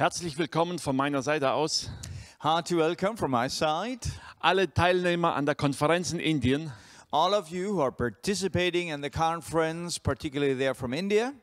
Herzlich willkommen von meiner Seite aus. Hearty welcome from my side. Alle Teilnehmer an der Konferenz in Indien. All of you who are participating in the conference, particularly there from India.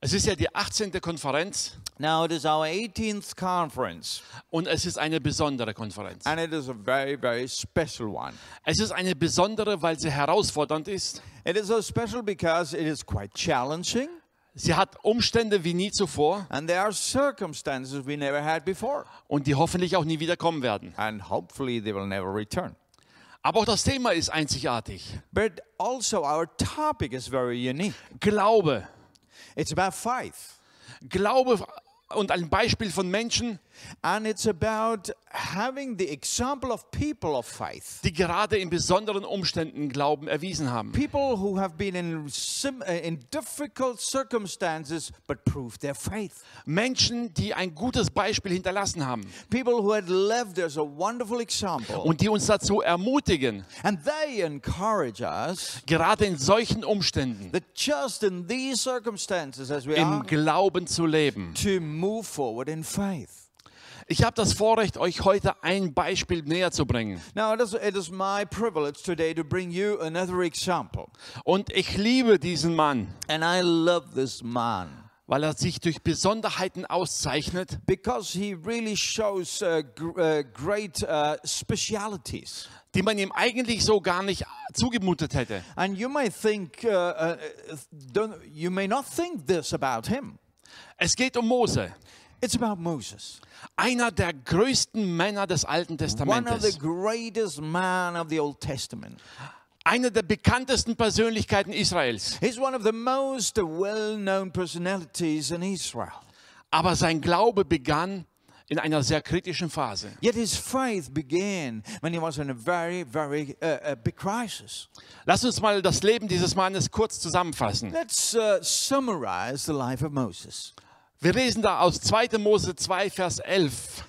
Es ist ja die 18. Konferenz Now it is our 18th conference, und es ist eine besondere Konferenz. and it is a very, very special one. Es ist eine besondere, weil sie herausfordernd ist. It is so special because it is quite challenging, Sie hat Umstände wie nie zuvor and there are circumstances we never had before, und die hoffentlich auch nie wieder kommen werden. and hopefully they will never return. Aber auch das Thema ist einzigartig. But also, our topic is very unique. Glaube. It's about faith, Glaube und ein Beispiel von Menschen, and it's about having the example of people of faith. die gerade in besonderen Umständen Glauben erwiesen haben. People who have been in, sim, uh, in difficult circumstances but proved their faith. Menschen, die ein gutes Beispiel hinterlassen haben People who had left us a wonderful example. und die uns dazu ermutigen, And they encourage us gerade in solchen Umständen that just in these circumstances as we im are, Glauben zu leben. to move forward in faith. Ich habe das Vorrecht, euch heute ein Beispiel näher zu bringen. Now, it is, it is my privilege today to bring you another example. Und ich liebe diesen Mann, And I love this man weil er sich durch Besonderheiten auszeichnet, because he really shows uh, uh, great uh, specialities. die man ihm eigentlich so gar nicht zugemutet hätte. And you may think, uh, uh, you may not think this about him. Es geht um Mose, It's about Moses, einer der größten Männer des Alten one of the greatest man of the Old Testament. einer der bekanntesten Persönlichkeiten Israels. He's one of the most well-known personalities in Israel. Aber sein Glaube begann in einer sehr kritischen Phase. Yet his faith began when he was in a very, very uh, uh, big crisis. Lass uns mal das Leben dieses Mannes kurz zusammenfassen. Let's uh, summarize the life of Moses. Wir lesen da aus 2. Mose 2, Vers 11.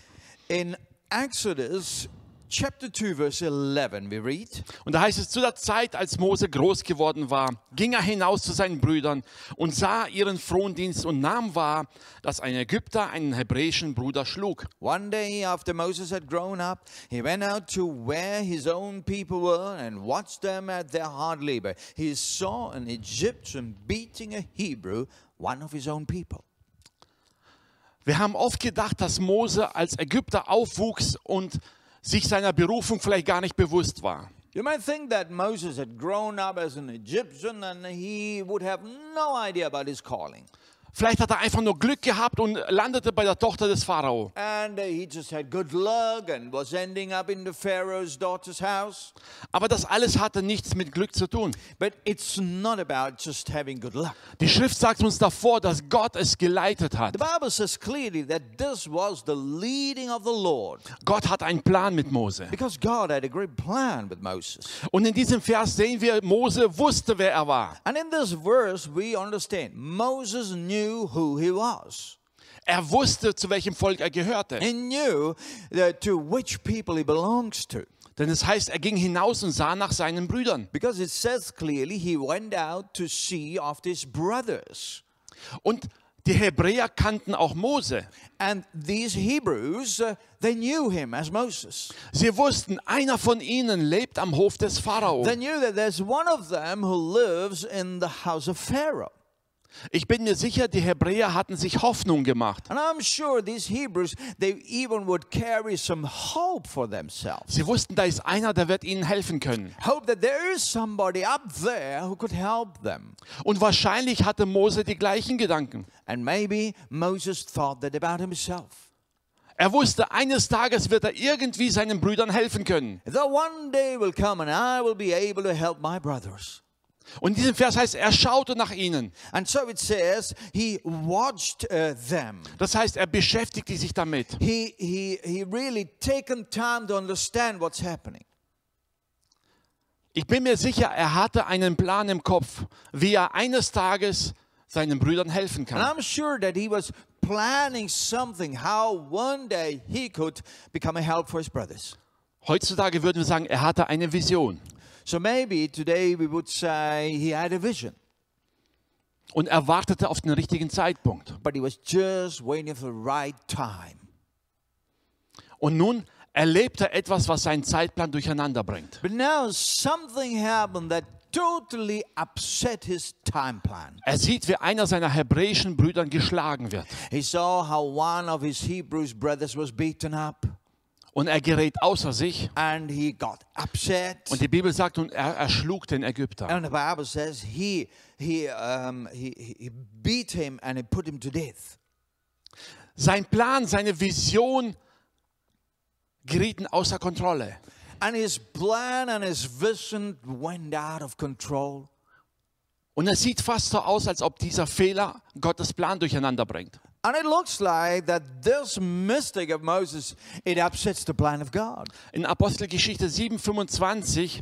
In Exodus chapter 2, verse 11, we read, Und da heißt es, zu der Zeit, als Mose groß geworden war, ging er hinaus zu seinen Brüdern und sah ihren Frondienst und nahm wahr, dass ein Ägypter einen hebräischen Bruder schlug. One day after Moses had grown up, he went out to where his own people were and watched them at their hard labor. He saw an Egyptian beating a Hebrew, one of his own people. Wir haben oft gedacht, dass Mose als Ägypter aufwuchs und sich seiner Berufung vielleicht gar nicht bewusst war. You might think that Moses had grown up as an Egyptian and he would have no idea about his calling. Vielleicht hat er einfach nur Glück gehabt und landete bei der Tochter des Pharao. And uh, he just had good luck and was ending up in the Pharaoh's daughter's house. Aber das alles hatte nichts mit Glück zu tun. But it's not about just having good luck. Die Schrift sagt uns davor, dass Gott es geleitet hat. The Bible says clearly that this was the leading of the Lord Gott hat einen Plan mit Mose. because God had a great plan with Moses. Und in diesem Vers sehen wir, Mose wusste, wer er war. And in this verse, we understand Moses knew who he was. Er wusste, zu welchem Volk er gehörte. He knew uh, to which people he belongs to. Denn es heißt, er ging hinaus und sah nach seinen Brüdern. Because it says clearly he went out to see after his brothers. Und die Hebräer kannten auch Mose. And these Hebrews, uh, they knew him as Moses. Sie wussten, einer von ihnen lebt am Hof des Pharao. They knew that there's one of them who lives in the house of Pharaoh. Ich bin mir sicher, die Hebräer hatten sich Hoffnung gemacht. And I'm sure these Hebrews, they even would carry some hope for themselves. Sie wussten, da ist einer, der wird ihnen helfen können. Und wahrscheinlich hatte Mose die gleichen Gedanken. And maybe Moses thought that about himself. Er wusste, eines Tages wird er irgendwie seinen Brüdern helfen können. That one day will come and I will be able to help my brothers. Und in diesem Vers heißt, er schaute nach ihnen. And so it says he watched uh, them. Das heißt, er beschäftigte sich damit. He, he, he really taken time to understand what's happening. Ich bin mir sicher, er hatte einen Plan im Kopf, wie er eines Tages seinen Brüdern helfen And kann. I'm sure that he was planning something, how one day he could become a help for his brothers. Heutzutage würden wir sagen, er hatte eine Vision. So maybe today we would say he had a vision. und er wartete auf den richtigen Zeitpunkt. but he was just waiting for the right time. Und nun erlebt er etwas, was seinen Zeitplan durcheinander bringt. But now something happened that totally upset his time plan. Er sieht, wie einer seiner hebräischen Brüder geschlagen wird. He saw how one of his Hebrews brothers was beaten up Und er gerät außer sich. and he got upset. Und die Bibel sagt, und er erschlug den Ägypter. And the Bible says he he um, he he beat him and he put him to death. Sein Plan, seine Vision gerieten außer Kontrolle. And his plan and his vision went out of control. Und es sieht fast so aus, als ob dieser Fehler Gottes Plan durcheinander bringt. And it looks like that this mistake of Moses it upsets the plan of God. In Apostelgeschichte 7,25,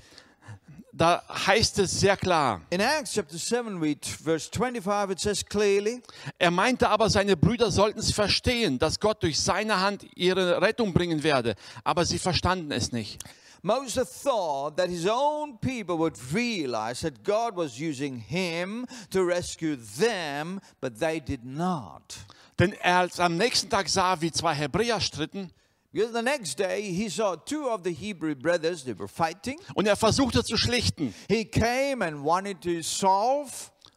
da heißt es sehr klar, In Acts chapter 7, read verse 25, it says clearly, er meinte aber, seine Brüder sollten es verstehen, dass Gott durch seine Hand ihre Rettung bringen werde, aber sie verstanden es nicht. Moses thought that his own people would realize that God was using him to rescue them, but they did not. Denn er als am nächsten Tag sah, wie zwei Hebräer stritten, Because the next day he saw two of the Hebrew brothers, they were fighting. und er versuchte zu schlichten. He came and wanted to solve,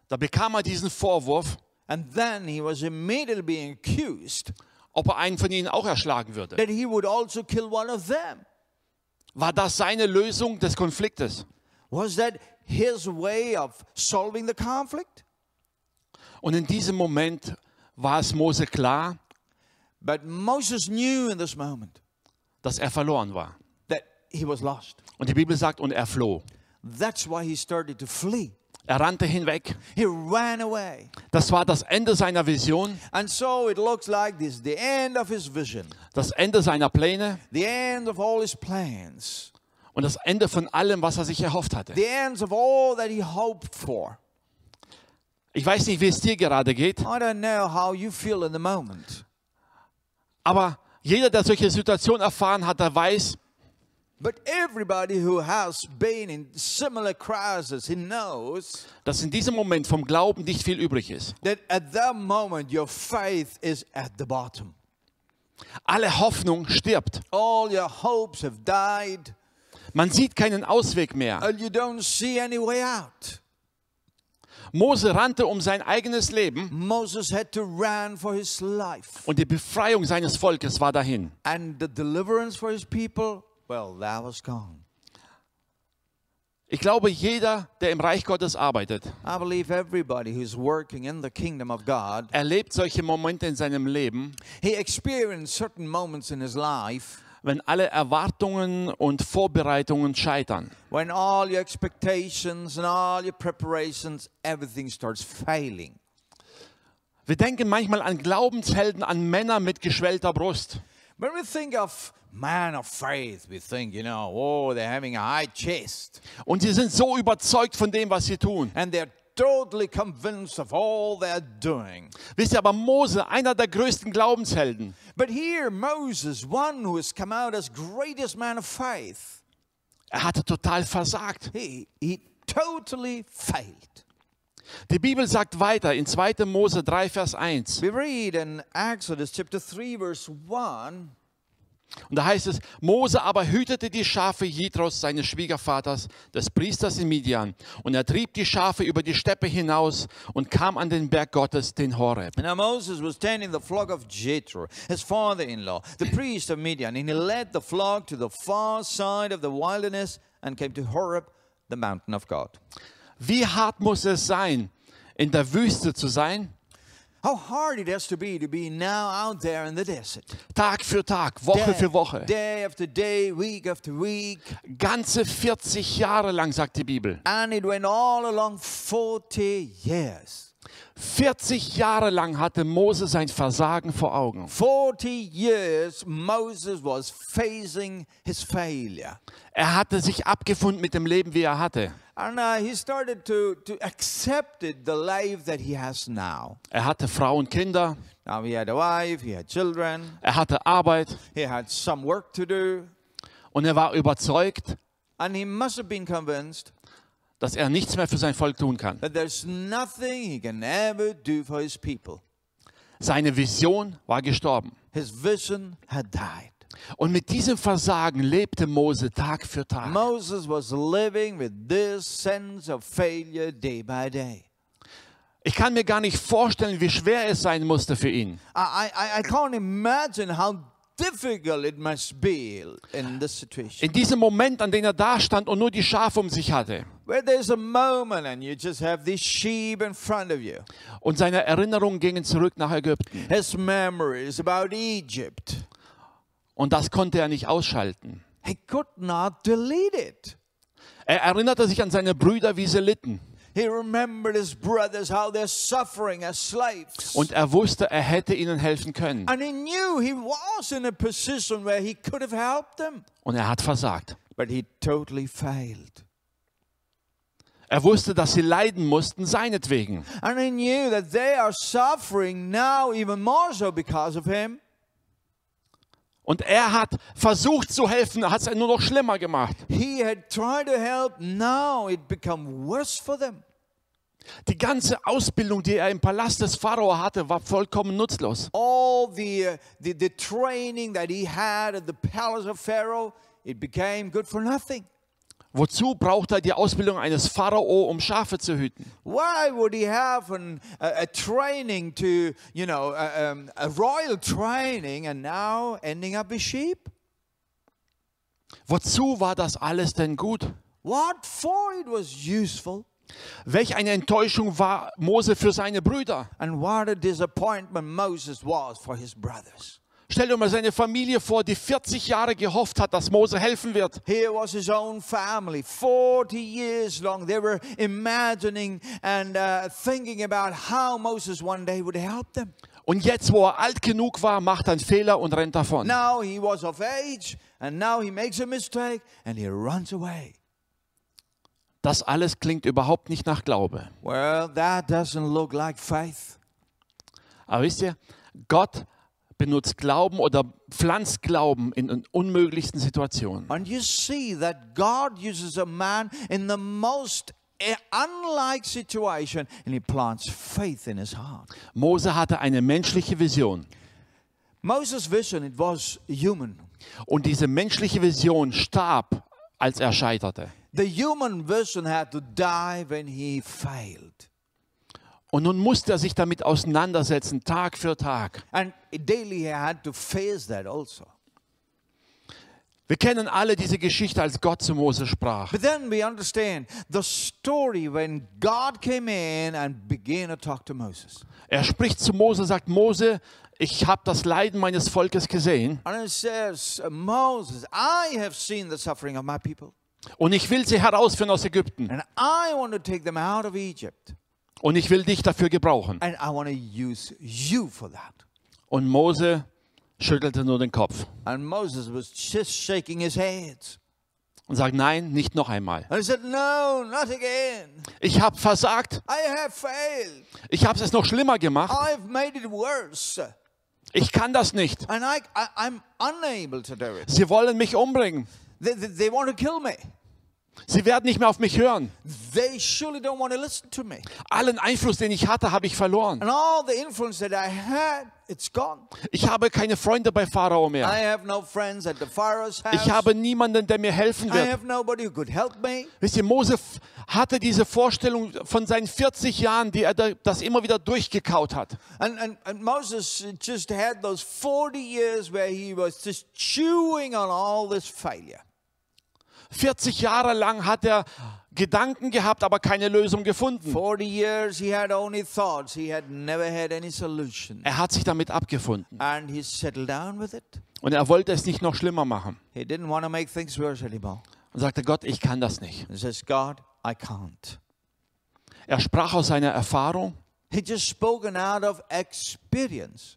Da bekam er diesen Vorwurf, and then he was immediately being accused ob er einen von ihnen auch erschlagen würde. that he would also kill one of them. War das seine Lösung des Konfliktes? Was that his way of solving the conflict? Und in diesem Moment war es Mose klar, But Moses knew in this moment dass er verloren war. that he was lost. Und die Bibel sagt, und er floh. That's why he started to flee. Er rannte hinweg. He ran away. Das war das Ende seiner Vision, And so it looks like this is the end of his vision, das Ende seiner Pläne the end of all his plans, und das Ende von allem, was er sich erhofft hatte. the ends of all that he hoped for. Ich weiß nicht, wie es dir gerade geht, I don't know how you feel in the moment, aber jeder, der solche Situationen erfahren hat, der weiß, but everybody who has been in similar crisis, he knows dass in diesem Moment vom Glauben nicht viel übrig ist. that at that moment your faith is at the bottom. Alle Hoffnung stirbt. All your hopes have died, Man sieht keinen Ausweg mehr. and you don't see any way out. Mose rannte um sein eigenes Leben Moses had to run for his life. und die Befreiung seines Volkes war dahin. And the deliverance for his people, well, that was gone. Ich glaube, jeder, der im Reich Gottes arbeitet, I believe everybody who's working in the kingdom of God, erlebt solche Momente in seinem Leben, he experienced certain moments in his life wenn alle Erwartungen und Vorbereitungen scheitern. when all your expectations and all your preparations, everything starts failing. Wir denken manchmal an Glaubenshelden, an Männer mit geschwellter Brust. When we think of man of faith, we think, you know, oh, they're having a high chest Und sie sind so überzeugt von dem, was sie tun. and they're totally convinced of all they're doing. Wisst ihr, aber Mose, einer der größten Glaubenshelden, But here, Moses, one who has come out as greatest man of faith, er hatte total versagt. he, he totally failed. Die Bibel sagt weiter in 2. Mose 3, Vers 1. We read in Exodus chapter 3, verse 1. Und da heißt es, Mose aber hütete die Schafe Jethros, seines Schwiegervaters, des Priesters in Midian. Und er trieb die Schafe über die Steppe hinaus und kam an den Berg Gottes, den Horeb. Now Moses was tending the flock of Jethro, his father-in-law, the priest of Midian, and he led the flock to the far side of the wilderness and came to Horeb, the mountain of God. Wie hart muss es sein, in der Wüste zu sein? How hard it has to be to be now out there in the desert. Tag für Tag, Woche Day, für Woche. day after day, week after week. Ganze 40 Jahre lang, sagt die Bibel. And it went all along 40 years. 40 Jahre lang hatte Mose sein Versagen vor Augen. 40 years Moses was facing his failure. Er hatte sich abgefunden mit dem Leben, wie er hatte. And uh, he started to, to accept it, the life that he has now. Er hatte Frau und Kinder, Now he had a wife, he had children, er hatte Arbeit he had some work to do, und er war überzeugt, and he must have been convinced dass er nichts mehr für sein Volk tun kann. that there's nothing he can ever do for his people. Seine Vision war gestorben. His vision had died. Und mit diesem Versagen lebte Mose Tag für Tag. Moses was living with this sense of failure day by day. Ich kann mir gar nicht vorstellen, wie schwer es sein musste für ihn. I, I, I can't imagine how difficult it must be in this situation. In diesem Moment, an dem er da stand und nur die Schafe um sich hatte. Where there's a moment and you just have these sheep in front of you. Und seine Erinnerungen gingen zurück nach Ägypten. His memories about Egypt. Und das konnte er nicht ausschalten. He could not delete it. Er erinnerte sich an seine Brüder, wie sie litten. He remembered his brothers, how they're suffering as slaves. Und er wusste, er hätte ihnen helfen können. And he knew he was in a position where he could have helped them. Und er hat versagt. But he totally failed. Er wusste, dass sie leiden mussten seinetwegen. And he knew that they are suffering now even more so because of him. Und er hat versucht zu helfen, hat es nur noch schlimmer gemacht. He had tried to help, now it become worse for them. Die ganze Ausbildung, die er im Palast des Pharao hatte, war vollkommen nutzlos. All the, uh, the, the training that he had at the palace of Pharaoh, it became good for nothing. Wozu braucht er die Ausbildung eines Pharao, um Schafe zu hüten? Why would he have an, a, a training to, you know, a, a royal training and now ending up as sheep? Wozu war das alles denn gut? What for it was useful, Welch eine Enttäuschung war Mose für seine Brüder. and what a disappointment Moses was for his brothers. Stell dir mal seine Familie vor, die 40 Jahre gehofft hat, dass Mose helfen wird. Here was his own family, 40 years long. They were imagining and uh, thinking about how Moses one day would help them. Und jetzt, wo er alt genug war, macht er einen Fehler und rennt davon. Now he was of age, and now he makes a mistake and he runs away. Das alles klingt überhaupt nicht nach Glaube. Well, that doesn't look like faith. Aber wisst ihr, Gott benutzt Glauben oder pflanzt Glauben in den unmöglichsten Situationen. And you see that God uses a man in the most eh, unlike situation and he plants faith in his heart. Mose hatte eine menschliche Vision. Moses' vision, it was human. Und diese menschliche Vision starb, als er scheiterte. The human vision had to die when he failed. Und nun musste er sich damit auseinandersetzen, Tag für Tag. And daily he had to face that also. Wir kennen alle diese Geschichte, als Gott zu Mose sprach. But then we understand the story when God came in and began to talk to Moses. Er spricht zu Mose, sagt, Mose, ich habe das Leiden meines Volkes gesehen And it says, Moses, I have seen the suffering of my people, und ich will sie herausführen aus Ägypten and I want to take them out of Egypt, und ich will dich dafür gebrauchen. and I want to use you for that. Und Mose schüttelte nur den Kopf And Moses was just shaking his head. und sagt, nein, nicht noch einmal. And he said, No, not again. Ich habe versagt, I have failed. ich habe es noch schlimmer gemacht, I've made it worse. ich kann das nicht. And I, I, I'm unable to do it. Sie wollen mich umbringen, They, they, they want to kill me. Sie werden nicht mehr auf mich hören. They surely don't want to listen to me. Allen Einfluss, den ich hatte, habe ich verloren. And all the influence that I had, it's gone. Ich habe keine Freunde bei Pharao I mehr. have no friends at the Pharaoh's house. Ich habe niemanden, der mir helfen I wird. have nobody who could help me. Wisst ihr, Mose hatte diese Vorstellung von seinen 40 Jahren, die er da, das immer wieder durchgekaut hat. And, and, and Moses just had those 40 years where he was just chewing on all this failure. 40 Jahre lang hat er Gedanken gehabt, aber keine Lösung gefunden. 40 years he had only thoughts, he had never had any solution. Er hat sich damit abgefunden And he settled down with it. und er wollte es nicht noch schlimmer machen. He didn't want to make things worse anymore. Und sagte, Gott, ich kann das nicht. He says, God, I can't. Er sprach aus seiner Erfahrung, He just spoken out of experience.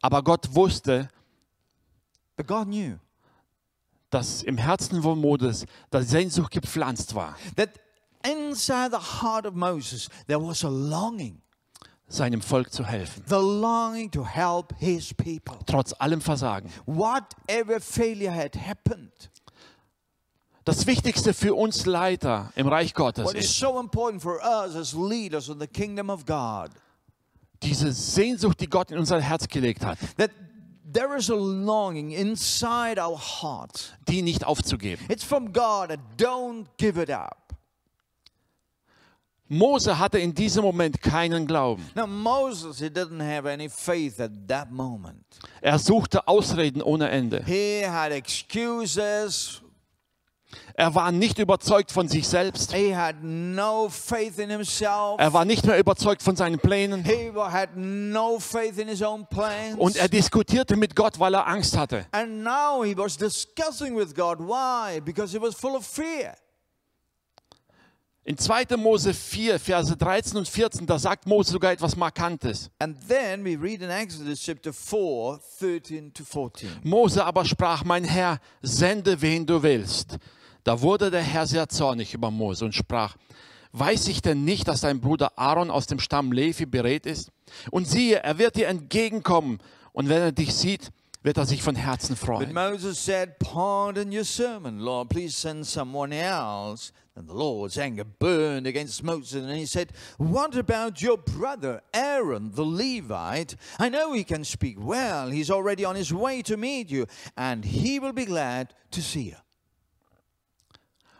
aber Gott wusste, But God knew dass im Herzen von Moses die Sehnsucht gepflanzt war, that inside the heart of Moses there was a longing, seinem Volk zu helfen, the longing to help his people. trotz allem Versagen. Whatever failure had happened, Das Wichtigste für uns Leiter im Reich Gottes What ist so important for us as leaders in the kingdom of God. diese Sehnsucht, die Gott in unser Herz gelegt hat, that there is a longing inside our hearts. die nicht aufzugeben. It's from God and don't give it up. Mose hatte in diesem Moment keinen Glauben. Now, Moses, he didn't have any faith at that moment. Er suchte Ausreden ohne Ende. He had excuses. Er war nicht überzeugt von sich selbst. No. Er war nicht mehr überzeugt von seinen Plänen. No. Und er diskutierte mit Gott, weil er Angst hatte. and now he was discussing with God. Why? Because he was full of fear. In 2. Mose 4, Verse 13 und 14, da sagt Mose sogar etwas Markantes. And then we read in Exodus chapter 4, 13 to 14. Mose aber sprach, mein Herr, sende wen du willst. Da wurde der Herr sehr zornig über Mose und sprach, weiß ich denn nicht, dass dein Bruder Aaron aus dem Stamm Levi berät ist? Und siehe, er wird dir entgegenkommen und wenn er dich sieht, wird er sich von Herzen But freuen. Moses said, Pardon your servant, Lord. Please send someone else. And the Lord's anger burned against Moses. And he said, What about your brother Aaron, the Levite? I know he can speak well. He's already on his way to meet you, and he will be glad to see you.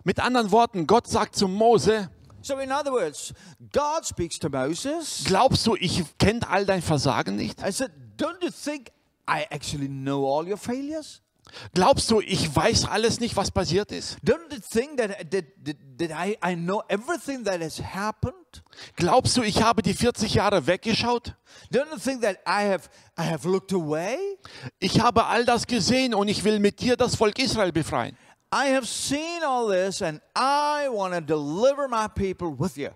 Mit anderen Worten, Gott sagt zu Mose, So, in other words, God speaks to Moses. glaubst du, ich kenne all dein Versagen nicht? I said, Don't you think I actually know all your failures? Glaubst du, ich weiß alles nicht, was passiert ist? Don't you think that, that, that, that I, I know everything that has happened? Glaubst du, ich habe die 40 Jahre weggeschaut? Don't you think that I have I have looked away? Ich habe all das gesehen und ich will mit dir das Volk Israel befreien. I have seen all this and I want to deliver my people with you.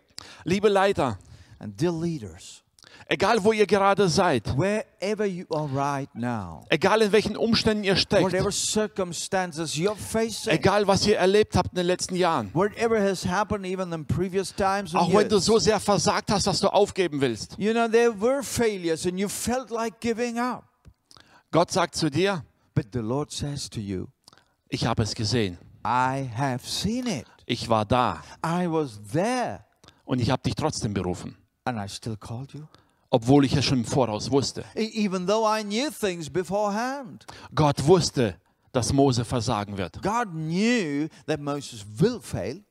Liebe Leiter, And dear leaders, egal wo ihr gerade seid, wherever you are right now, egal in welchen Umständen ihr steckt, whatever circumstances you're facing, egal was ihr erlebt habt in den letzten Jahren, whatever has happened even in previous times auch wenn du so sehr versagt hast, dass du aufgeben willst, you know, there were failures and you felt like giving up. Gott sagt zu dir, But the Lord says to you, ich habe es gesehen, I have seen it. ich war da I was there. und ich habe dich trotzdem berufen, And I still called you. obwohl ich es schon im Voraus wusste. E- Even though I knew things beforehand. Gott wusste, dass Mose versagen wird. God knew that Moses will fail.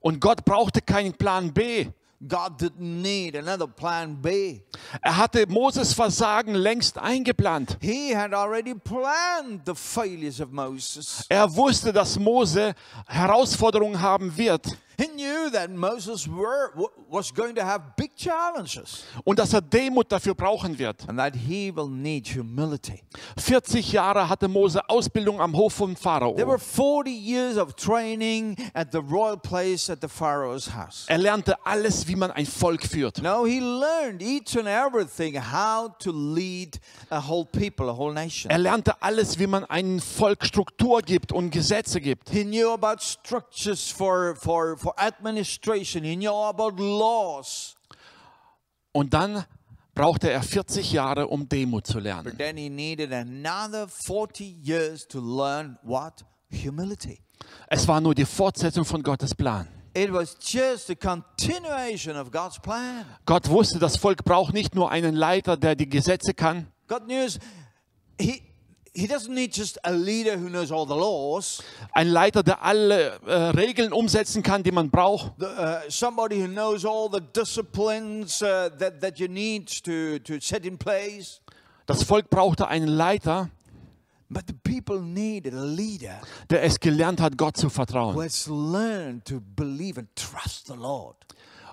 Und Gott brauchte keinen Plan B. God didn't need another plan B. Er hatte Moses Versagen längst eingeplant. He had already planned the failures of Moses. Er wusste, dass Mose Herausforderungen haben wird He knew that Moses were, was going to have big challenges und dass er Demut dafür brauchen wird. and that he will need humility. 40 Jahre hatte Mose Ausbildung am Hof von There were Pharao. 40 years of training at the royal place at the Pharaoh's house. Er lernte alles, wie man ein Volk führt. No, he learned each and everything how to lead a whole people, a whole nation. Er lernte alles, wie man einem Volk Struktur gibt und Gesetze gibt. He knew about structures for, for, for administration. He knew about laws. Und dann brauchte er 40 Jahre, um Demut zu But lernen. then he needed another 40 years to learn what? Humility. Es war nur die Fortsetzung von Gottes Plan. It was just a continuation of God's plan. Gott wusste, das Volk braucht nicht nur einen Leiter, der die Gesetze kann. God knew he, he doesn't need just a leader who knows all the laws, Ein Leiter, der alle äh, Regeln umsetzen kann, die man braucht. the, uh, somebody who knows all the disciplines uh, that, that you need to, to set in place. Das Volk brauchte einen Leiter, But the people needed a leader der es gelernt hat, Gott zu who vertrauen. has learned to believe and trust the Lord.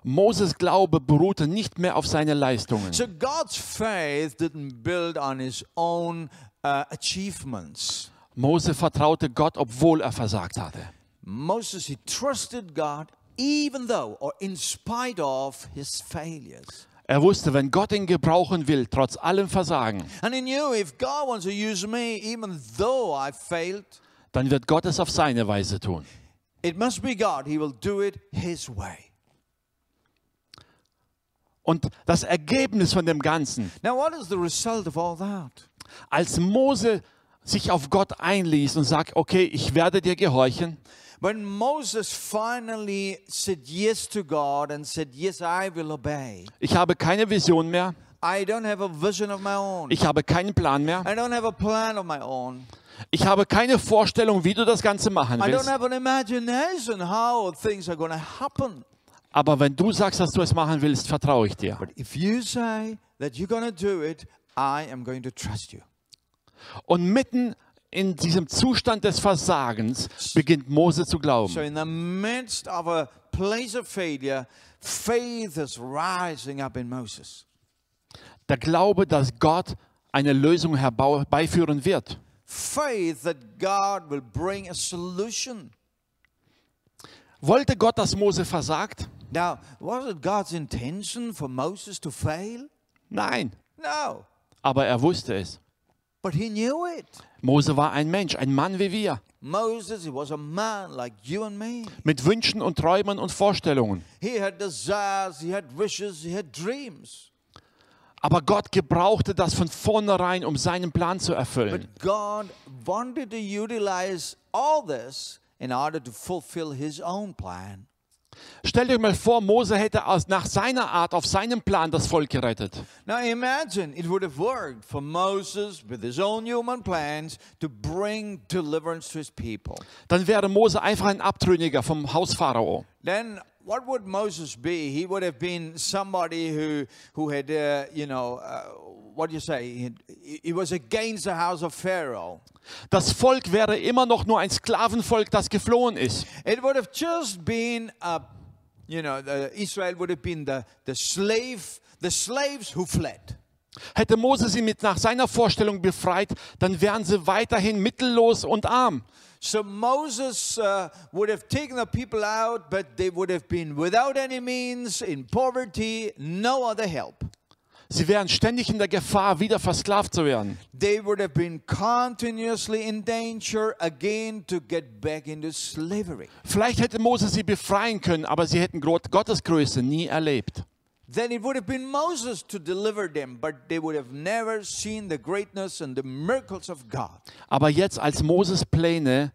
Moses Glaube beruhte nicht mehr auf seine Leistungen. So God's faith didn't build on his own uh, achievements. Mose vertraute Gott, obwohl er versagt hatte. Moses, he trusted God even though or in spite of his failures. Er wusste, wenn Gott ihn gebrauchen will, trotz allem Versagen, And he knew if God wants to use me, even though I failed, dann wird Gott es auf seine Weise tun. it must be God. He will do it his way. Und das Ergebnis von dem Ganzen, Now, what is the result of all that? Als Mose sich auf Gott einließ und sagt, okay, ich werde dir gehorchen, When Moses finally said yes to God and said, Yes, I will obey, Ich habe keine Vision mehr. I don't have a vision of my own. Ich habe keinen Plan mehr. I don't have a plan of my own. Ich habe keine Vorstellung, wie du das Ganze machen I don't willst. have an imagination how things are going to happen. Aber wenn du sagst, dass du es machen willst, vertraue ich dir. But if you say that you're going to do it, I am going to trust you. Und mitten in diesem Zustand des Versagens beginnt Mose zu So, glauben. in the midst of a place of failure, faith is rising up in Moses. Der Glaube, dass Gott eine Lösung herbeiführen wird. Faith that God will bring a solution. Wollte Gott, dass Mose versagt? Now, was it God's intention for Moses to fail? Nein, No, aber er wusste es. but he knew it. Mose war ein Mensch, ein Mann wie wir, Moses, he was a man like you and me. mit Wünschen und Träumen und Vorstellungen. He had desires, he had wishes, he had dreams. Aber Gott gebrauchte das von vornherein, um seinen Plan zu erfüllen. But God wanted to utilize all this in order to fulfill his own plan. Stellt euch mal vor, Mose hätte aus, nach seiner Art, auf seinem Plan das Volk gerettet. Now imagine it would have worked for Moses with his own human plans to bring deliverance to his people. Dann wäre Mose einfach ein Abtrünniger vom Haus Pharao. Then what would Moses be? He would have been somebody who who had uh, you know uh, what do you say? He was against the house of Pharaoh. Das Volk wäre immer noch nur ein Sklavenvolk, das geflohen ist. It would have just been a you know the, Israel would have been the the slave the slaves who fled. Hätte Mose sie mit nach seiner Vorstellung befreit, dann wären sie weiterhin mittellos und arm. So Moses uh, would have taken the people out, but they would have been without any means, in poverty, no other help. Sie wären ständig in der Gefahr, wieder versklavt zu werden. They would have been continuously in danger again to get back into slavery. Vielleicht hätte Mose sie befreien können, aber sie hätten Gott- Gottes Größe nie erlebt. Then it would have been Moses to deliver them, but they would have never seen the greatness and the miracles of God. Aber jetzt, als Moses Pläne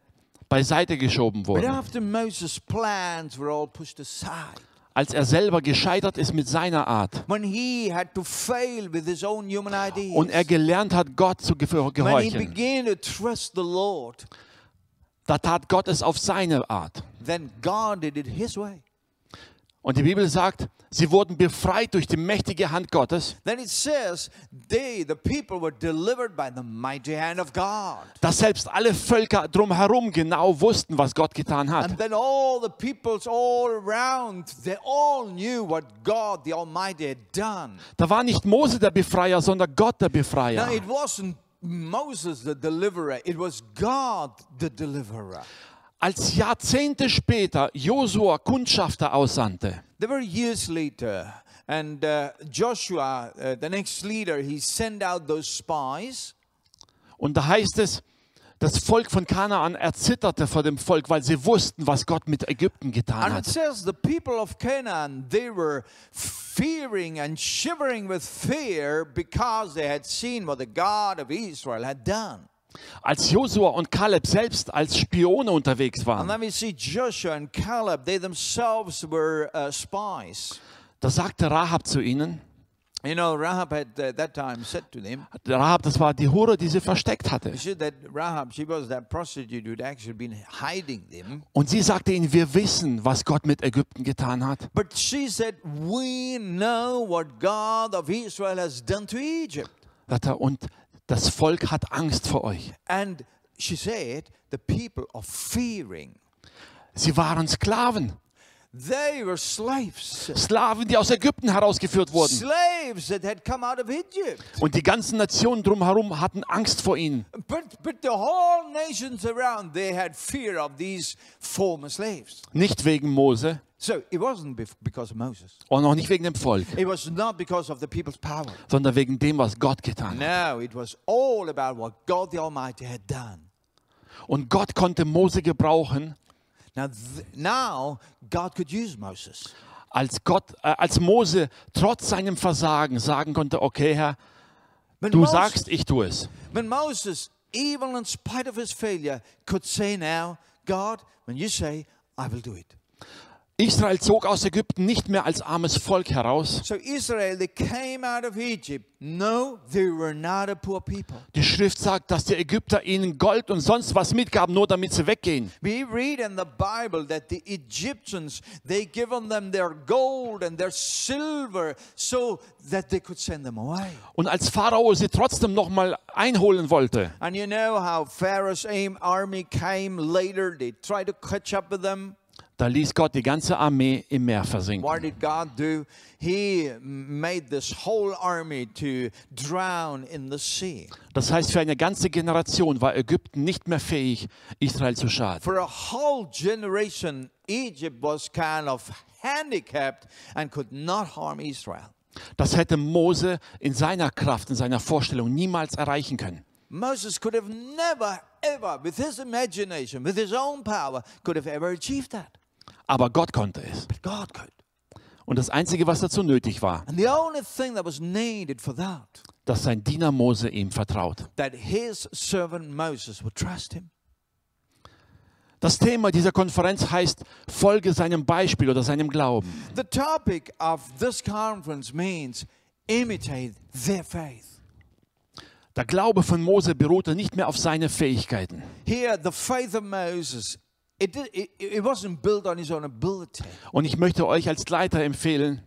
beiseite geschoben But wurden, after Moses' plans were all pushed aside, als er selber gescheitert ist mit seiner Art und er gelernt hat, Gott zu gehorchen, da tat Gott es auf seine Art. then God did it his way. Und die Bibel sagt, sie wurden befreit durch die mächtige Hand Gottes, Then it says, they, the people, were delivered by the mighty hand of God. dass selbst alle Völker drumherum genau wussten, was Gott getan hat. And then all the peoples all around, they all knew what God the Almighty had done. Da war nicht Mose der Befreier, sondern Gott der Now, Befreier. it wasn't Moses the deliverer, it was God the deliverer. Als Jahrzehnte später Josua Kundschafter aussandte, There were years later, and uh, Joshua, uh, the next leader, he sent out those spies. und da heißt es, das Volk von Kanaan erzitterte vor dem Volk, weil sie wussten, was Gott mit Ägypten getan hat. says the people of Canaan, they were fearing and shivering with fear because they had seen what the God of Israel had done. Als Josua und Kaleb selbst als Spione unterwegs waren, then we see Joshua and Caleb, they themselves were uh, spies. da sagte Rahab zu ihnen, You know, Rahab had at that time said to them, Rahab, das war die Hure, die sie versteckt hatte. Und sie sagte ihnen, wir wissen, was Gott mit Ägypten getan hat. But she said, we know what God of Israel has done to Egypt. Und das Volk hat Angst vor euch. And she said, the people are fearing. Sie waren Sklaven. They were slaves. Sklaven, die aus Ägypten herausgeführt wurden. Slaves that had come out of Egypt. Und die ganzen Nationen drumherum hatten Angst vor ihnen. But, but the whole nations around, they had fear of these former slaves. Nicht wegen Mose So it wasn't bef- because of Moses. und auch nicht wegen dem Volk, It was not because of the people's power. sondern wegen dem, was Gott getan hat. No, it was all about what God the Almighty had done. Und Gott konnte Mose gebrauchen, Now, now God could use Moses. als, Gott, äh, als Mose trotz seinem Versagen sagen konnte, okay Herr, When du Moses, sagst, ich tue es. when Moses, even in spite of his failure, could say now, God, when you say, I will do it. Israel zog aus Ägypten nicht mehr als armes Volk heraus. So Israel, they came out of Egypt. No, they were not a poor people. Die Schrift sagt, dass die Ägypter ihnen Gold und sonst was mitgaben, nur damit sie weggehen. We read in the Bible that the Egyptians, they given them their gold and their silver so that they could send them away. Und als Pharao sie trotzdem noch mal einholen wollte, And you know how Pharaoh's army came later. They tried to catch up with them. Da ließ Gott die ganze Armee im Meer versinken. What did God do? He made this whole army to drown in the sea. Das heißt, für eine ganze Generation war Ägypten nicht mehr fähig, Israel zu schaden. For a whole generation, Egypt was kind of handicapped and could not harm Israel. Das hätte Mose in seiner Kraft, in seiner Vorstellung niemals erreichen können. Moses could have never, ever, with his imagination, with his own power, could have ever achieved that. Aber Gott konnte es. But God could. Und das Einzige, was dazu nötig war, And the only thing that was needed for that, dass sein Diener Mose ihm vertraut. that his servant Moses would trust him. Das Thema dieser Konferenz heißt, folge seinem Beispiel oder seinem Glauben. The topic of this conference means imitate their faith. Der Glaube von Mose beruhte nicht mehr auf seine Fähigkeiten. Here, the faith of Moses, Und ich möchte euch als Leiter empfehlen,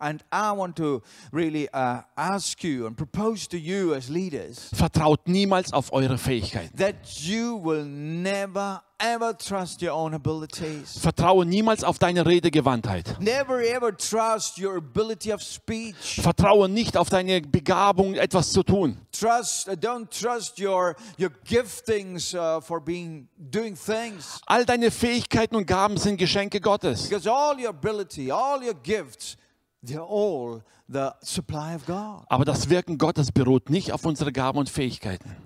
And I want to really uh, ask you and propose to you as leaders vertraut niemals auf eure Fähigkeiten. that you will never ever trust your own abilities. Vertraue niemals auf deine Redegewandtheit. Never ever trust your ability of speech. Vertraue nicht auf deine Begabung, etwas zu tun. Trust, uh, don't trust your your giftings uh, for being doing things. All deine Fähigkeiten und Gaben sind Geschenke Gottes. Because all your ability, all your gifts, Aber das Wirken Gottes beruht nicht auf unsere Gaben und Fähigkeiten.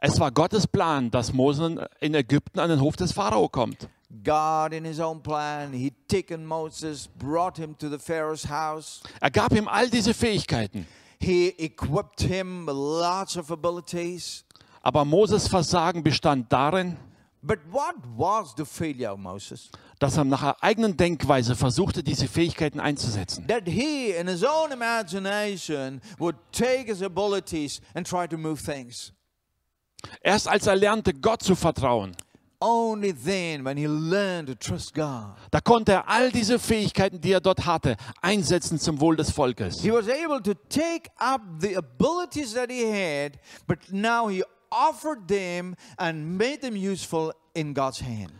Es war Gottes Plan, dass Mose in Ägypten an den Hof des Pharao kommt. God, in His own plan, He taken Moses, brought him to the Pharaoh's house. Er gab ihm all diese Fähigkeiten. He equipped him with lots of abilities. Aber Moses Versagen bestand darin, But what was the failure of Moses? dass er nach eigenen Denkweise versuchte, diese Fähigkeiten einzusetzen. That he, in his own imagination, would take his abilities and try to move things. Erst als er lernte, Gott zu vertrauen, Only then, when he learned to trust God, da konnte er all diese Fähigkeiten, die er dort hatte, einsetzen zum Wohl des Volkes. he was able to take up the abilities that he had, but now he offered them and made them useful in God's hand.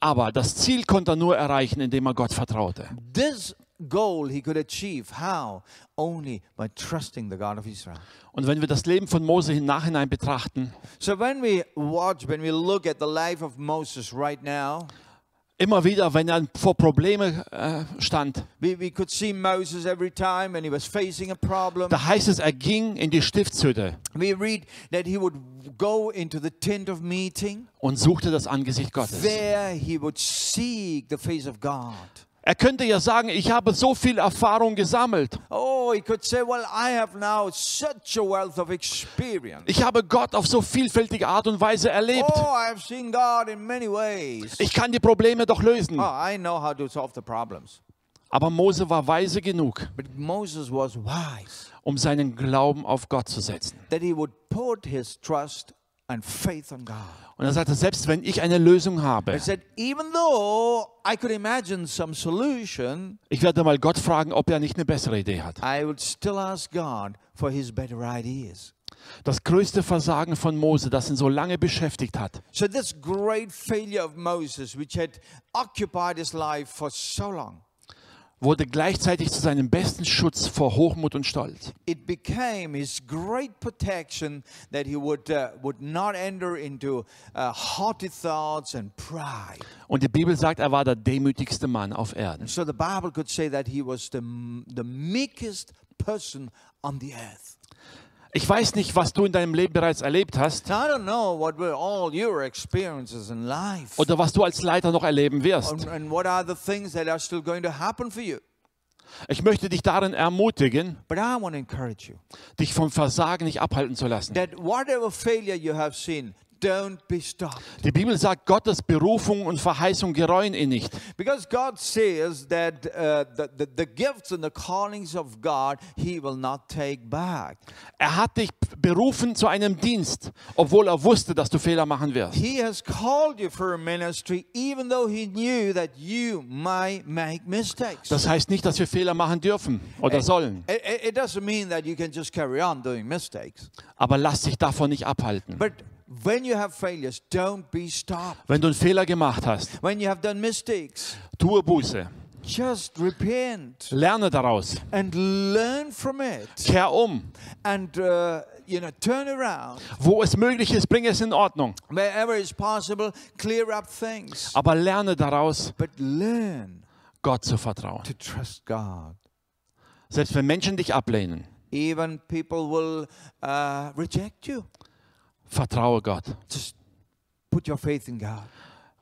Aber das Ziel konnte er nur erreichen, indem er Gott vertraute. This goal he could achieve. How? Only by trusting the God of Israel. Und wenn wir das Leben von Mose im Nachhinein betrachten, So when we watch, when we look at the life of Moses right now, immer wieder, wenn er vor Probleme äh, stand, we, we could see Moses every time when he was facing a problem. da heißt es, er ging in die Stiftshütte We read that he would go into the tent of meeting. und suchte das Angesicht Gottes. Er könnte ja sagen, ich habe so viel Erfahrung gesammelt. Oh, he could say, Well, I have now such a wealth of experience. Ich habe Gott auf so vielfältige Art und Weise erlebt. Oh, I've seen God in many ways. Ich kann die Probleme doch lösen. Oh, I know how to solve the problems. Aber Mose war weise genug, But Moses was wise um seinen Glauben auf Gott zu setzen. that he would put his trust and faith on God. Und er sagte, selbst wenn ich eine Lösung habe, said, even though I could imagine some solution, ich werde mal Gott fragen, ob er nicht eine bessere Idee hat. I would still ask God for his better ideas. Das größte Versagen von Mose, das ihn so lange beschäftigt hat, So this great failure of Moses, which had occupied his life for so long, wurde gleichzeitig zu seinem besten Schutz vor Hochmut und Stolz. it became his great protection that he would, uh, would not enter into uh, haughty thoughts and pride. Und die Bibel sagt, er war der demütigste Mann auf Erden. So the Bible could say that he was the, the meekest person on the earth. Ich weiß nicht, was du in deinem Leben bereits erlebt hast Now, I don't know what were all your experiences in life oder was du als Leiter noch erleben wirst. Ich möchte dich darin ermutigen, But I want to encourage you dich vom Versagen nicht abhalten zu lassen. that whatever failure you have seen, don't be stopped. Die Bibel sagt, Gottes Berufung und Verheißung gereuen ihn nicht. Because God says that uh, the, the, the gifts and the callings of God, He will not take back. Er hat dich berufen zu einem Dienst, obwohl er wusste, dass du Fehler machen wirst. He has called you for a ministry, even though He knew that you might make mistakes. Das heißt nicht, dass wir Fehler machen dürfen oder sollen, It, it- it doesn't mean that you can just carry on doing mistakes. aber lass dich davon nicht abhalten. But failures, don't be stopped. Wenn du einen Fehler gemacht hast, When you have done mistakes, tue Buße, just repent lerne daraus, and learn from it. kehr um. And, uh, you know, turn around. Wo es möglich ist, bring es in Ordnung, Wherever is possible, clear up things. aber lerne daraus, But learn Gott zu vertrauen. to trust God. Selbst wenn Menschen dich ablehnen, Even people will uh, reject you. Vertraue Gott. Just put your faith in God.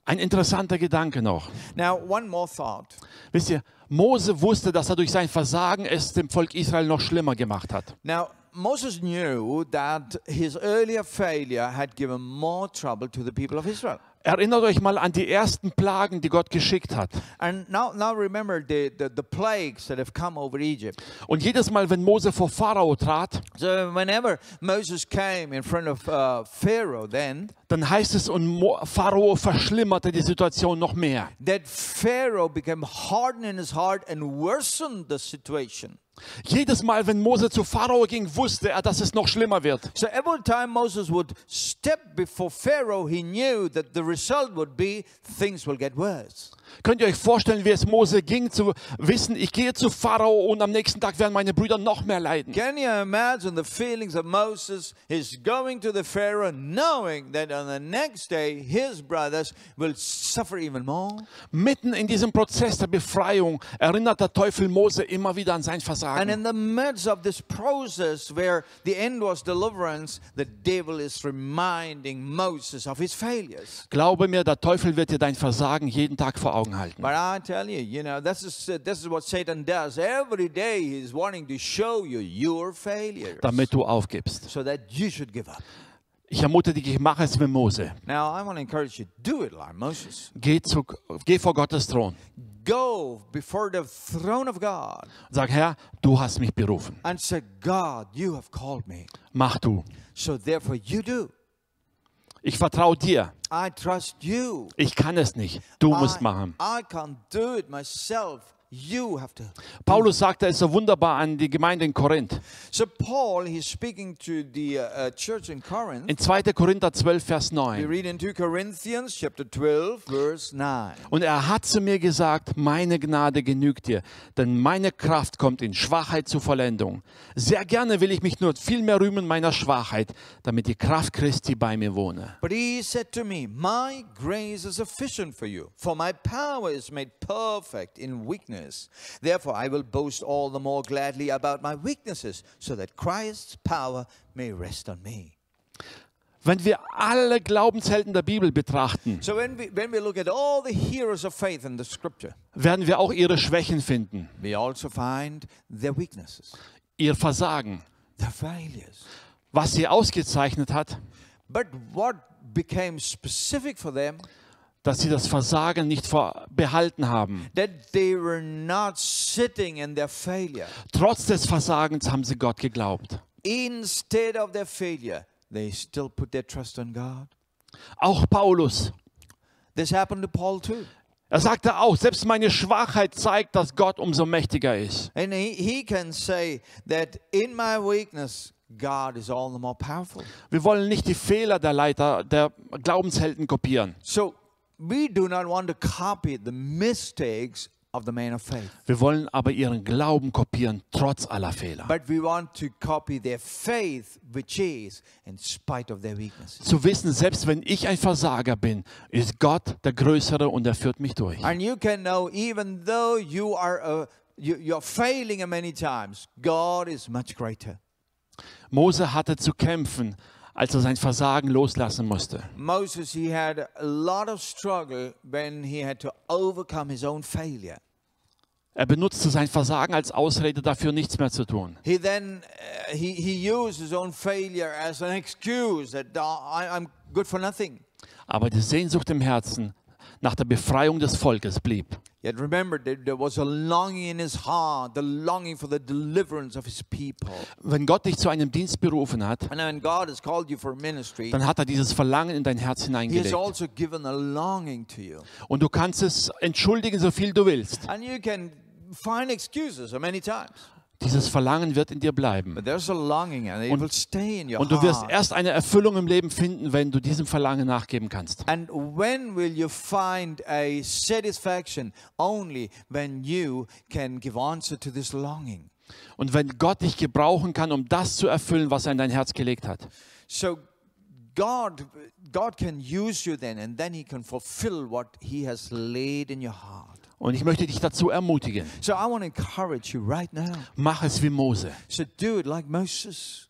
Ein interessanter Gedanke noch. Now, one more thought. Wisst ihr, Mose wusste, dass er durch sein Versagen es dem Volk Israel noch schlimmer gemacht hat. Now, Moses knew that his earlier failure had given more trouble to the people of Israel. Erinnert euch mal an die ersten Plagen, die Gott geschickt hat. And now, now remember the, the, the plagues that have come over Egypt. Und jedes Mal, wenn Mose vor Pharao trat, So, whenever Moses came in front of uh, Pharaoh, then dann heißt es, und Pharao verschlimmerte die Situation noch mehr. that Pharaoh became hardened in his heart and worsened the situation. Jedes Mal, wenn Mose zu Pharao ging, wusste er, dass es noch schlimmer wird. So every time Moses would step before Pharaoh, he knew that the result would be things will get worse. Könnt ihr euch vorstellen, wie es Mose ging, zu wissen, ich gehe zu Pharao und am nächsten Tag werden meine Brüder noch mehr leiden. Can you imagine the feelings of Moses? He's going to the Pharaoh knowing that on the next day his brothers will suffer even more. Mitten in diesem Prozess der Befreiung erinnert der Teufel Mose immer wieder an sein And Versagen. in the midst of this process where the end was deliverance, the devil is reminding Moses of his failures. Glaube mir, der Teufel wird dir dein Versagen jeden Tag vor Augen halten. But I tell you, you know, this is, this is what Satan does. Every day he's wanting to show you your failures damit du aufgibst. so that you should give up. Ich ermutige dich, mach es wie Mose. Now, I want to encourage you, do it like Moses. Geh, zu, geh vor Gottes Thron Go before the throne of God sag, Herr, du hast mich berufen. and say, God, you have called me. Mach du. So therefore you do. Ich vertraue dir. I trust you. Ich kann es nicht. Du musst I, machen. I can't do it myself. You have to. Paulus sagte es so wunderbar an die Gemeinde in Korinth. So Paul, he's speaking to the uh, uh, church in Corinth. In 2. Korinther 12, Vers We 9. read in 2 Corinthians chapter 12, verse 9. Und er hat zu mir gesagt, meine Gnade genügt dir, denn meine Kraft kommt in Schwachheit zur Vollendung. Sehr gerne will ich mich nur viel mehr rühmen meiner Schwachheit, damit die Kraft Christi bei mir wohne. But he said to me, My grace is sufficient for you, for my power is made perfect in weakness. Therefore, I will boast all the more gladly about my weaknesses, so that Christ's power may rest on me. Wenn wir alle Glaubenshelden der Bibel betrachten, So, when we, when we look at all the heroes of faith in the scripture, werden wir auch ihre Schwächen finden, we also find their weaknesses, ihr Versagen. their failures. Was sie ausgezeichnet hat, But what became specific for them, dass sie das Versagen nicht behalten haben. that they were not sitting in their failure. Trotz des Versagens haben sie Gott geglaubt. Instead of their failure, they still put their trust on God. Auch Paulus. This happened to Paul too. Er sagte auch, selbst meine Schwachheit zeigt, dass Gott umso mächtiger ist. And he, he can say that in my weakness, God is all the more powerful. Wir wollen nicht die Fehler der Leiter, der Glaubenshelden kopieren. So we do not want to copy the mistakes of the man of faith, Wir wollen aber ihren Glauben kopieren, trotz aller Fehler. but we want to copy their faith, which is in spite of their weaknesses. Zu wissen, selbst wenn ich ein Versager bin, ist Gott der Größere und er führt mich durch. And you can know, even though you are uh, you, you're failing many times, God is much greater. Mose hatte zu kämpfen, als er sein Versagen loslassen musste. Moses, he had a lot of struggle when he had to overcome his own failure. Er benutzte sein Versagen als Ausrede dafür, nichts mehr zu tun. He then uh, he, he used his own failure as an excuse that I, I'm good for nothing. Aber die Sehnsucht im Herzen nach der Befreiung des Volkes blieb. Yet remember, there, was a longing in his heart, the longing for the deliverance of his people. Wenn Gott dich zu einem Dienst berufen hat, And when God has called you for ministry, dann hat er dieses Verlangen in dein Herz He has hineingelegt. also given a longing to you. Und du kannst es entschuldigen, so viel du willst. And you can find excuses many times. Dieses Verlangen wird in dir bleiben. Und- Und du wirst erst eine Erfüllung im Leben finden, wenn du diesem Verlangen nachgeben kannst. And when will you find a satisfaction? Only when you can give answer to this longing. Und wenn Gott dich gebrauchen kann, um das zu erfüllen, was er in dein Herz gelegt hat. So God God can use you then and then he can fulfill what he has laid in your heart. Und ich möchte dich dazu ermutigen. So I want to encourage you right now. Mach es wie Mose. So do it like Moses.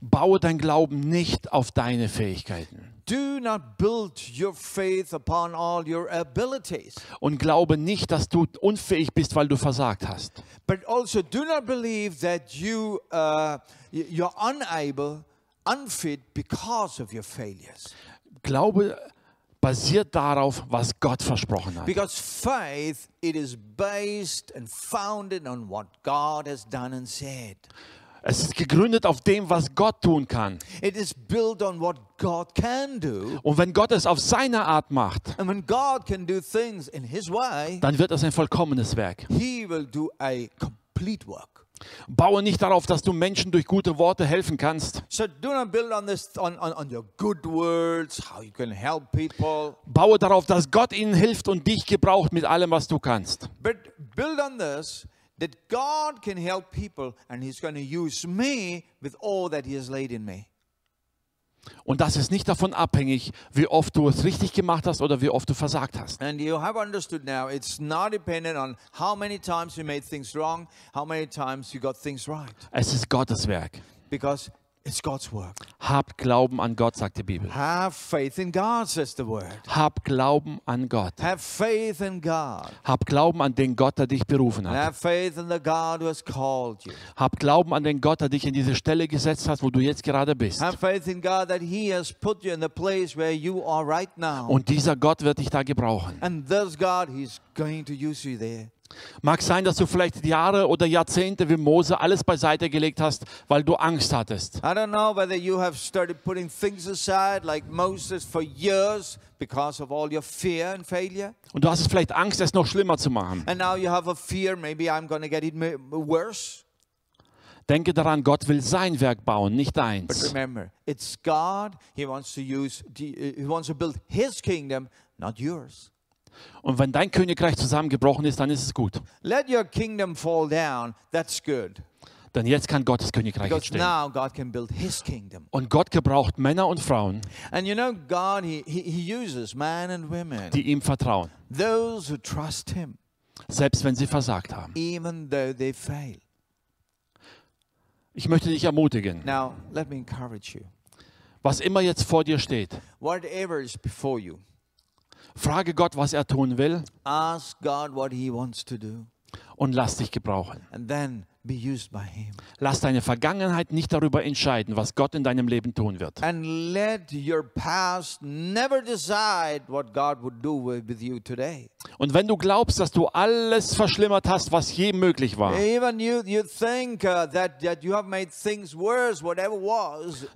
Baue dein Glauben nicht auf deine Fähigkeiten. Do not build your faith upon all your abilities, Und glaube nicht, dass du unfähig bist, weil du versagt hast. but also do not believe that you uh, you're unable, unfit because of your failures. Glaube basiert darauf, was Gott versprochen hat. Because faith it is based and founded on what God has done and said. Es ist gegründet auf dem, was Gott tun kann. It is built on what God can do. Und wenn Gott es auf seine Art macht, And when God can do things in His way, dann wird es ein vollkommenes Werk. He will do a complete work. Baue nicht darauf, dass du Menschen durch gute Worte helfen kannst. So do not build on this on, on, on your good words, how you can help people, Baue darauf, dass Gott ihnen hilft und dich gebraucht mit allem, was du kannst. but build on this that God can help people and He's going to use me with all that He has laid in me. Und das ist nicht davon abhängig, wie oft du es richtig gemacht hast oder wie oft du versagt hast. And you have understood now it's not dependent on how many times you made things wrong, how many times you got things right, Es ist Gottes Werk. because it's God's work. Habt Glauben an Gott, sagt die Bibel. Have faith in God, says the word. Hab Glauben an Gott. Have faith in God. Hab Glauben an den Gott, der dich berufen hat. have faith in the God who has called you. Hab Glauben an den Gott, der dich in diese Stelle gesetzt hat, wo du jetzt gerade bist. Have faith in God that He has put you in the place where you are right now. Und dieser Gott wird dich da gebrauchen. And this God, He's going to use you there. Mag sein, dass du vielleicht Jahre oder Jahrzehnte wie Mose alles beiseite gelegt hast, weil du Angst hattest. I don't know whether you have started putting things aside like Moses for years because of all your fear and failure. Und du hast vielleicht Angst, es noch schlimmer zu machen. And now you have a fear, maybe I'm going to get it worse. Denke daran, Gott will sein Werk bauen, nicht But deins. remember, it's God. He wants to use, He wants to build His kingdom, not yours. Und wenn dein Königreich zusammengebrochen ist, dann ist es gut. Let your kingdom fall down. That's good. Denn jetzt kann Gottes Königreich Because entstehen. now God can build His kingdom. Und Gott gebraucht Männer und Frauen, And you know, God, He, he, he uses men and women, die ihm vertrauen, those who trust Him, selbst wenn sie versagt haben. even though they fail. Ich möchte dich ermutigen, Now, let me encourage you. was immer jetzt vor dir steht, Whatever is before you, frage Gott, was er tun will ask God what He wants to do, und lass dich gebrauchen. and then be used by Him. Lass deine Vergangenheit nicht darüber entscheiden, was Gott in deinem Leben tun wird. And let your past never decide what God would do with, you today. Und wenn du glaubst, dass du alles verschlimmert hast, was je möglich war,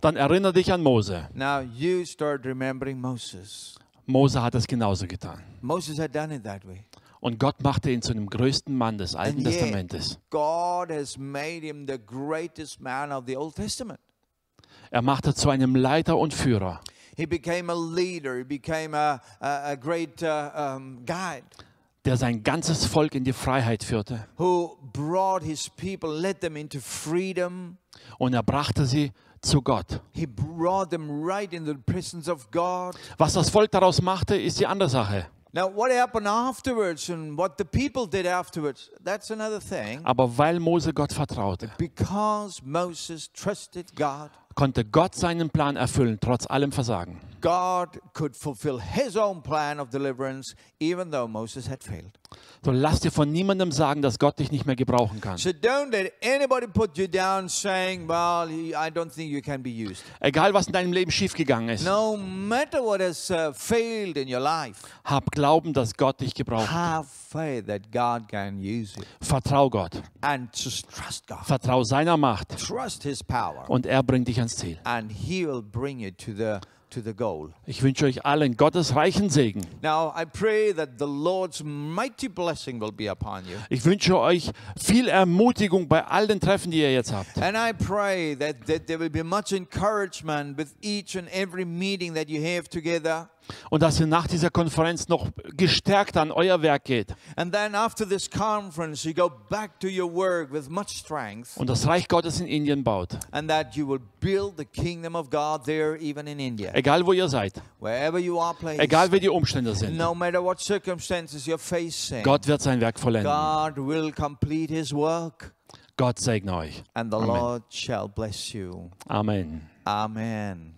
dann erinnere dich an Mose. Now you start remembering Moses. Mose hat es genauso getan. Moses had done it that way. Und Gott machte ihn zu dem größten Mann des Alten yet, Testamentes. God has made him the greatest man of the Old Testament. Er machte zu einem Leiter und Führer. He became a leader. He became a, a, a great uh, um, guide der sein ganzes Volk in die Freiheit führte. who brought his people, led them into freedom. Und er brachte sie zu Gott. He brought them right into the presence of God. Was das Volk daraus machte, ist die andere Sache. Now, what happened afterwards and what the people did afterwards, that's another thing. Aber weil Mose Gott vertraute, Because Moses trusted God, konnte Gott seinen Plan erfüllen, trotz allem Versagen. God could fulfill his own plan of deliverance, even though Moses had failed. So lass dir von niemandem sagen, dass Gott dich nicht mehr gebrauchen kann. So saying, Well, he-. Egal, was in deinem Leben schiefgegangen ist, No matter what has uh, failed in your life, hab Glauben, dass Gott dich gebraucht. have faith that God can use you. Vertrau Gott. And just trust God. Vertrau seiner Macht. Trust his power. Und er bringt dich ans Ziel. And he will bring you to the. Ich wünsche euch allen Gottes reichen Segen. Now I pray that the Lord's mighty blessing will be upon you. Ich wünsche euch viel Ermutigung bei all den Treffen, die ihr jetzt habt. And Und dass ihr nach dieser Konferenz noch gestärkt an euer Werk geht. Und das Reich Gottes in Indien baut. and that you will build the kingdom of God there, even in India. Egal wo ihr seid. Egal wie die Umstände sind. no matter what circumstances you're facing, Gott wird sein Werk vollenden. God will complete his work, Gott segne euch. and the Amen. Lord shall bless you. Amen. Amen.